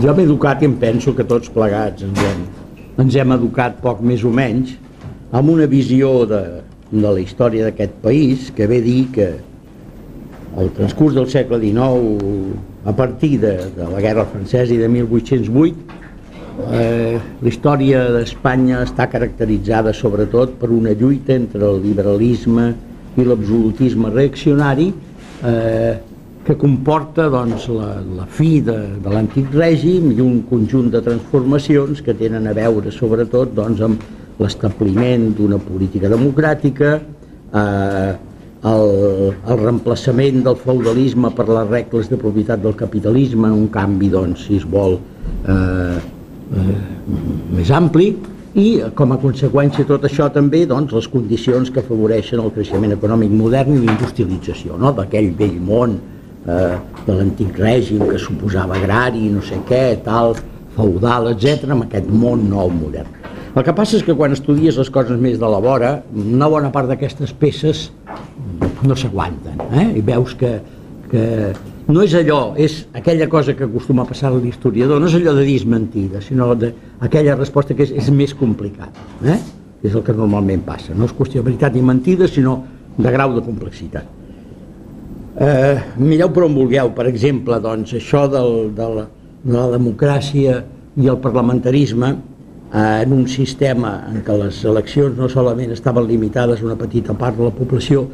jo m'he educat i em penso que tots plegats ens hem, ens hem educat poc més o menys amb una visió de, de la història d'aquest país que ve dir que el transcurs del segle XIX a partir de, de la guerra francesa i de 1808 eh, la història d'Espanya està caracteritzada sobretot per una lluita entre el liberalisme i l'absolutisme reaccionari eh, que comporta doncs, la, la fi de, de l'antic règim i un conjunt de transformacions que tenen a veure sobretot doncs, amb l'establiment d'una política democràtica, eh, el, el reemplaçament del feudalisme per les regles de propietat del capitalisme un canvi, doncs, si es vol, eh, eh, més ampli, i com a conseqüència de tot això també doncs, les condicions que afavoreixen el creixement econòmic modern i l'industrialització no? d'aquell vell món eh, de l'antic règim que suposava agrari, no sé què, tal, feudal, etc, amb aquest món nou modern. El que passa és que quan estudies les coses més de la vora, una bona part d'aquestes peces no s'aguanten, eh? i veus que, que no és allò, és aquella cosa que acostuma a passar a l'historiador, no és allò de dir mentida, sinó de, aquella resposta que és, és més complicada, eh? és el que normalment passa, no és qüestió de veritat i mentida, sinó de grau de complexitat. Eh, mireu per on vulgueu, per exemple, doncs, això del, de, la, de la democràcia i el parlamentarisme eh, en un sistema en què les eleccions no solament estaven limitades a una petita part de la població,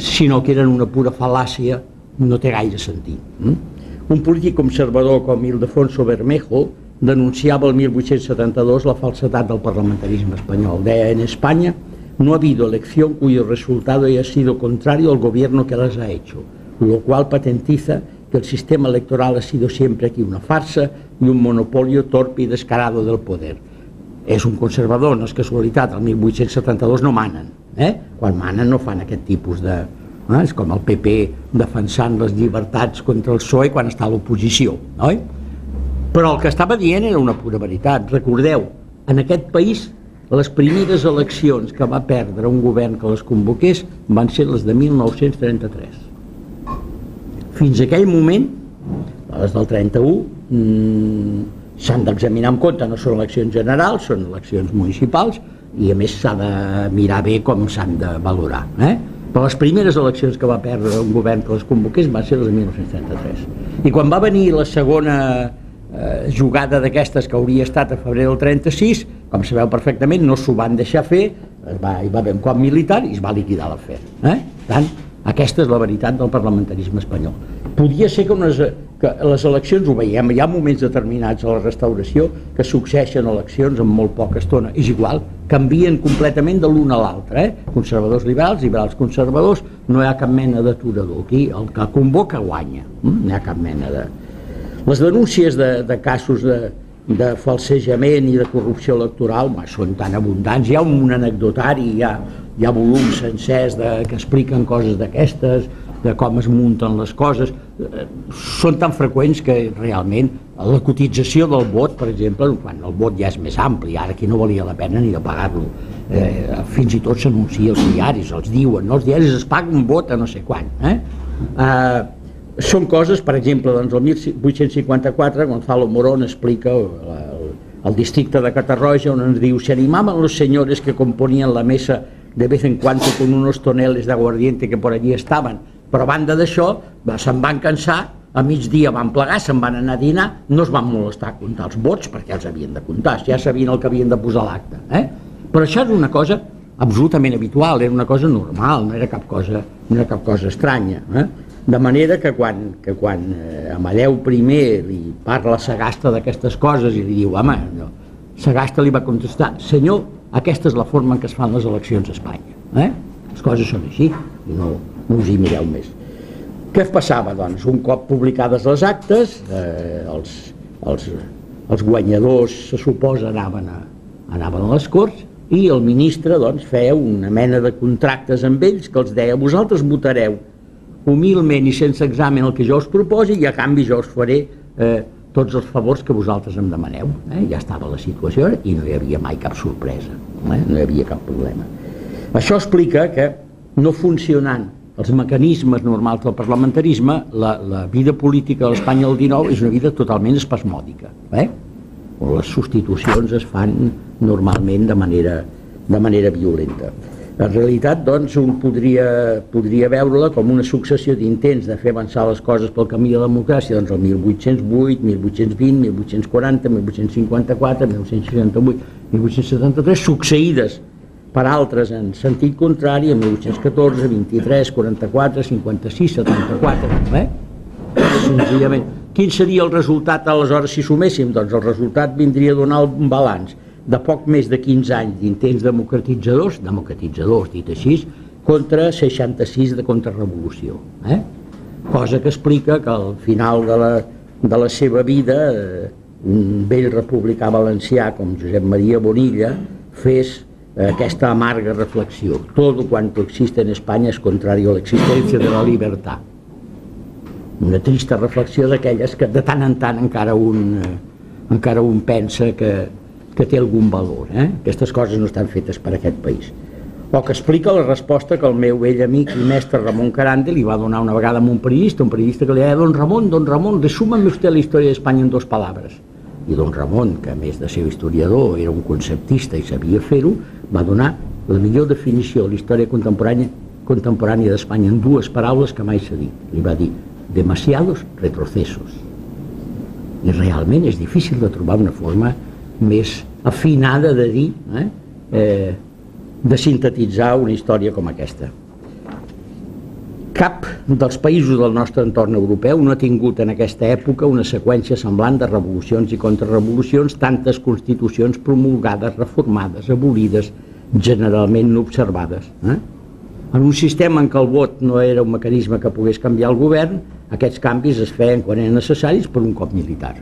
sinó que eren una pura fal·làcia, no té gaire sentit. Mm? Un polític conservador com Ildefonso Bermejo denunciava el 1872 la falsedat del parlamentarisme espanyol. Deia, en Espanya no ha habido elección cuyo resultado haya sido contrario al gobierno que las ha hecho lo cual patentiza que el sistema electoral ha sido siempre aquí una farsa y un monopolio torpe y descarado del poder. És un conservador, no és casualitat, el 1872 no manen. Eh? Quan manen no fan aquest tipus de... Eh? És com el PP defensant les llibertats contra el PSOE quan està a l'oposició, oi? Però el que estava dient era una pura veritat. Recordeu, en aquest país les primeres eleccions que va perdre un govern que les convoqués van ser les de 1933 fins aquell moment, les del 31, mmm, s'han d'examinar en compte, no són eleccions generals, són eleccions municipals, i a més s'ha de mirar bé com s'han de valorar. Eh? Però les primeres eleccions que va perdre un govern que les convoqués van ser les de 1933. I quan va venir la segona eh, jugada d'aquestes que hauria estat a febrer del 36, com sabeu perfectament, no s'ho van deixar fer, es va, hi va haver un cop militar i es va liquidar l'afer. Eh? Tant, aquesta és la veritat del parlamentarisme espanyol. Podia ser que, unes, que les eleccions, ho veiem, hi ha moments determinats a la restauració que succeeixen eleccions en molt poca estona. És igual, canvien completament de l'un a l'altre. Eh? Conservadors liberals, liberals conservadors, no hi ha cap mena d'aturador. Aquí el que convoca guanya. Mm? No hi ha cap mena de... Les denúncies de, de casos de, de falsejament i de corrupció electoral ma, són tan abundants, hi ha un anecdotari, hi ha hi ha volums sencers de, que expliquen coses d'aquestes, de com es munten les coses, eh, són tan freqüents que realment la cotització del vot, per exemple, quan el vot ja és més ampli, ara aquí no valia la pena ni de pagar-lo, eh, fins i tot s'anuncia als diaris, els diuen, no? els diaris es paguen un vot a no sé quan. Eh? Eh, són coses, per exemple, doncs el 1854 Gonzalo Morón explica el, el districte de Catarroja on ens diu se animaban los señores que componían la mesa de vez en cuando con unos toneles de aguardiente que por allí estaven. Però a banda d'això, se'n van cansar, a migdia van plegar, se'n van anar a dinar, no es van molestar a comptar els vots perquè els havien de comptar, ja sabien el que havien de posar a l'acte. Eh? Però això és una cosa absolutament habitual, era una cosa normal, no era cap cosa, no era cap cosa estranya. Eh? De manera que quan, que quan eh, Amadeu I li parla Sagasta d'aquestes coses i li diu, home, no, Sagasta li va contestar, senyor, aquesta és la forma en què es fan les eleccions a Espanya. Eh? Les coses són així, no, no us hi mireu més. Què passava, doncs? Un cop publicades les actes, eh, els, els, els guanyadors, se suposa, anaven a, anaven a les Corts i el ministre doncs, feia una mena de contractes amb ells que els deia vosaltres votareu humilment i sense examen el que jo us proposi i a canvi jo us faré eh, tots els favors que vosaltres em demaneu. Eh? Ja estava la situació i no hi havia mai cap sorpresa, eh? no hi havia cap problema. Això explica que no funcionant els mecanismes normals del parlamentarisme, la, la vida política de l'Espanya del 19 és una vida totalment espasmòdica. Eh? On les substitucions es fan normalment de manera, de manera violenta. En realitat, doncs, un podria, podria veure-la com una successió d'intents de fer avançar les coses pel camí de la democràcia, doncs el 1808, 1820, 1840, 1854, 1868, 1873, succeïdes per altres en sentit contrari, en 1814, 23, 44, 56, 74, eh? Senzillament. Quin seria el resultat aleshores si suméssim? Doncs el resultat vindria a donar un balanç de poc més de 15 anys d'intents democratitzadors, democratitzadors dit així, contra 66 de contrarrevolució. Eh? Cosa que explica que al final de la, de la seva vida eh, un vell republicà valencià com Josep Maria Bonilla fes aquesta amarga reflexió. Todo cuanto existe en España es contrario a la existencia de la libertad. Una trista reflexió d'aquelles que de tant en tant encara un, eh, encara un pensa que, que té algun valor. Eh? Aquestes coses no estan fetes per aquest país. O que explica la resposta que el meu vell amic i mestre Ramon Carande li va donar una vegada a un periodista, un periodista que li deia, don Ramon, don Ramon, resúmame usted la història d'Espanya en dos paraules i don Ramon, que a més de ser historiador era un conceptista i sabia fer-ho, va donar la millor definició de la història contemporània contemporània d'Espanya en dues paraules que mai s'ha dit. Li va dir demasiados retrocesos. I realment és difícil de trobar una forma més afinada de dir, eh, eh, de sintetitzar una història com aquesta. Cap dels països del nostre entorn europeu no ha tingut en aquesta època una seqüència semblant de revolucions i contrarrevolucions, tantes constitucions promulgades, reformades, abolides, generalment no observades. Eh? En un sistema en què el vot no era un mecanisme que pogués canviar el govern, aquests canvis es feien quan eren necessaris per un cop militar.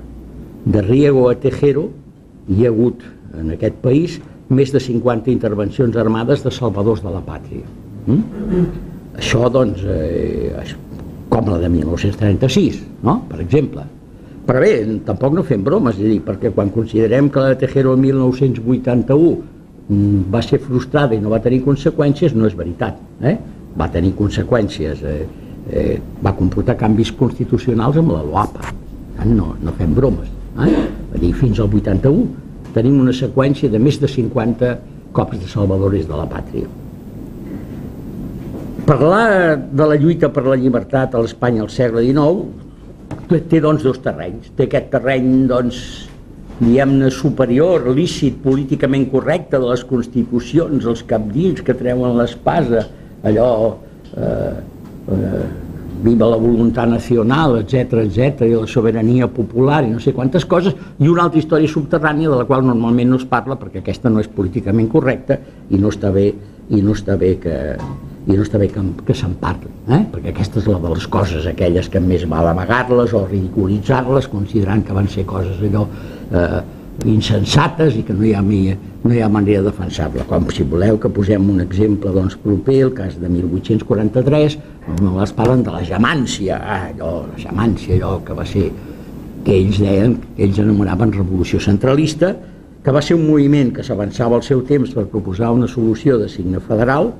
De Riego a Tejero hi ha hagut en aquest país més de 50 intervencions armades de salvadors de la pàtria. Mm? Això, doncs, eh, com la de 1936, no? per exemple. Però bé, tampoc no fem bromes, és dir, perquè quan considerem que la de Tejero 1981 mm, va ser frustrada i no va tenir conseqüències, no és veritat. Eh? Va tenir conseqüències, eh, eh, va comportar canvis constitucionals amb la LOAPA. No, no fem bromes. Eh? Dir, fins al 81 tenim una seqüència de més de 50 cops de salvadores de la pàtria. Parlar de la lluita per la llibertat a l'Espanya al segle XIX té doncs dos terrenys. Té aquest terreny doncs, diguem-ne superior, lícit, políticament correcte de les constitucions, els capdins que treuen l'espasa, allò eh, eh, viva la voluntat nacional, etc etc i la sobirania popular i no sé quantes coses, i una altra història subterrània de la qual normalment no es parla perquè aquesta no és políticament correcta i no està bé, i no està bé que, i no està bé que, que se'n parli, eh? perquè aquesta és la de les coses aquelles que més val amagar-les o ridiculitzar-les considerant que van ser coses allò eh, insensates i que no hi ha, no hi ha manera de defensar-la. Com si voleu que posem un exemple doncs, proper, el cas de 1843, no es parlen de la jamància, ah, allò, la jamància, allò que va ser, que ells deien, ells anomenaven revolució centralista, que va ser un moviment que s'avançava al seu temps per proposar una solució de signe federal,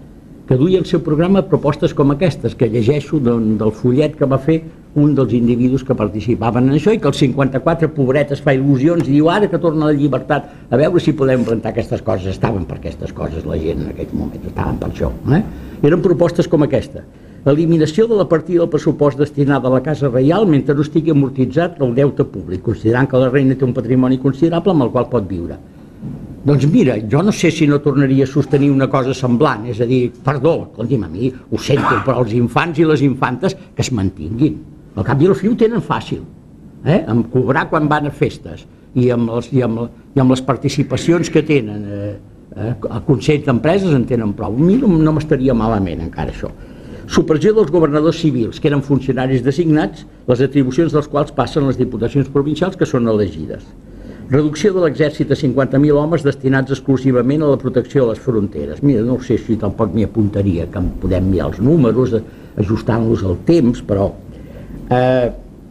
que duia al seu programa propostes com aquestes, que llegeixo del, fullet que va fer un dels individus que participaven en això i que el 54 pobret es fa il·lusions i diu ara que torna la llibertat a veure si podem plantar aquestes coses. Estaven per aquestes coses la gent en aquells moments estaven per això eh? eren propostes com aquesta. Eliminació de la partida del pressupost destinada a la Casa Reial mentre no estigui amortitzat el deute públic considerant que la reina té un patrimoni considerable amb el qual pot viure doncs mira, jo no sé si no tornaria a sostenir una cosa semblant, és a dir, perdó, escolti'm, a mi ho sento, però els infants i les infantes que es mantinguin. Al cap i al fi ho tenen fàcil, eh? amb cobrar quan van a festes i amb, les, i amb, i amb les participacions que tenen eh, eh, a Consell d'Empreses en tenen prou. A mi no, no m'estaria malament encara això. Supressió dels governadors civils, que eren funcionaris designats, les atribucions dels quals passen les diputacions provincials que són elegides Reducció de l'exèrcit a 50.000 homes destinats exclusivament a la protecció de les fronteres. Mira, no sé si tampoc m'hi apuntaria, que podem mirar els números, ajustant-los al temps, però... Eh,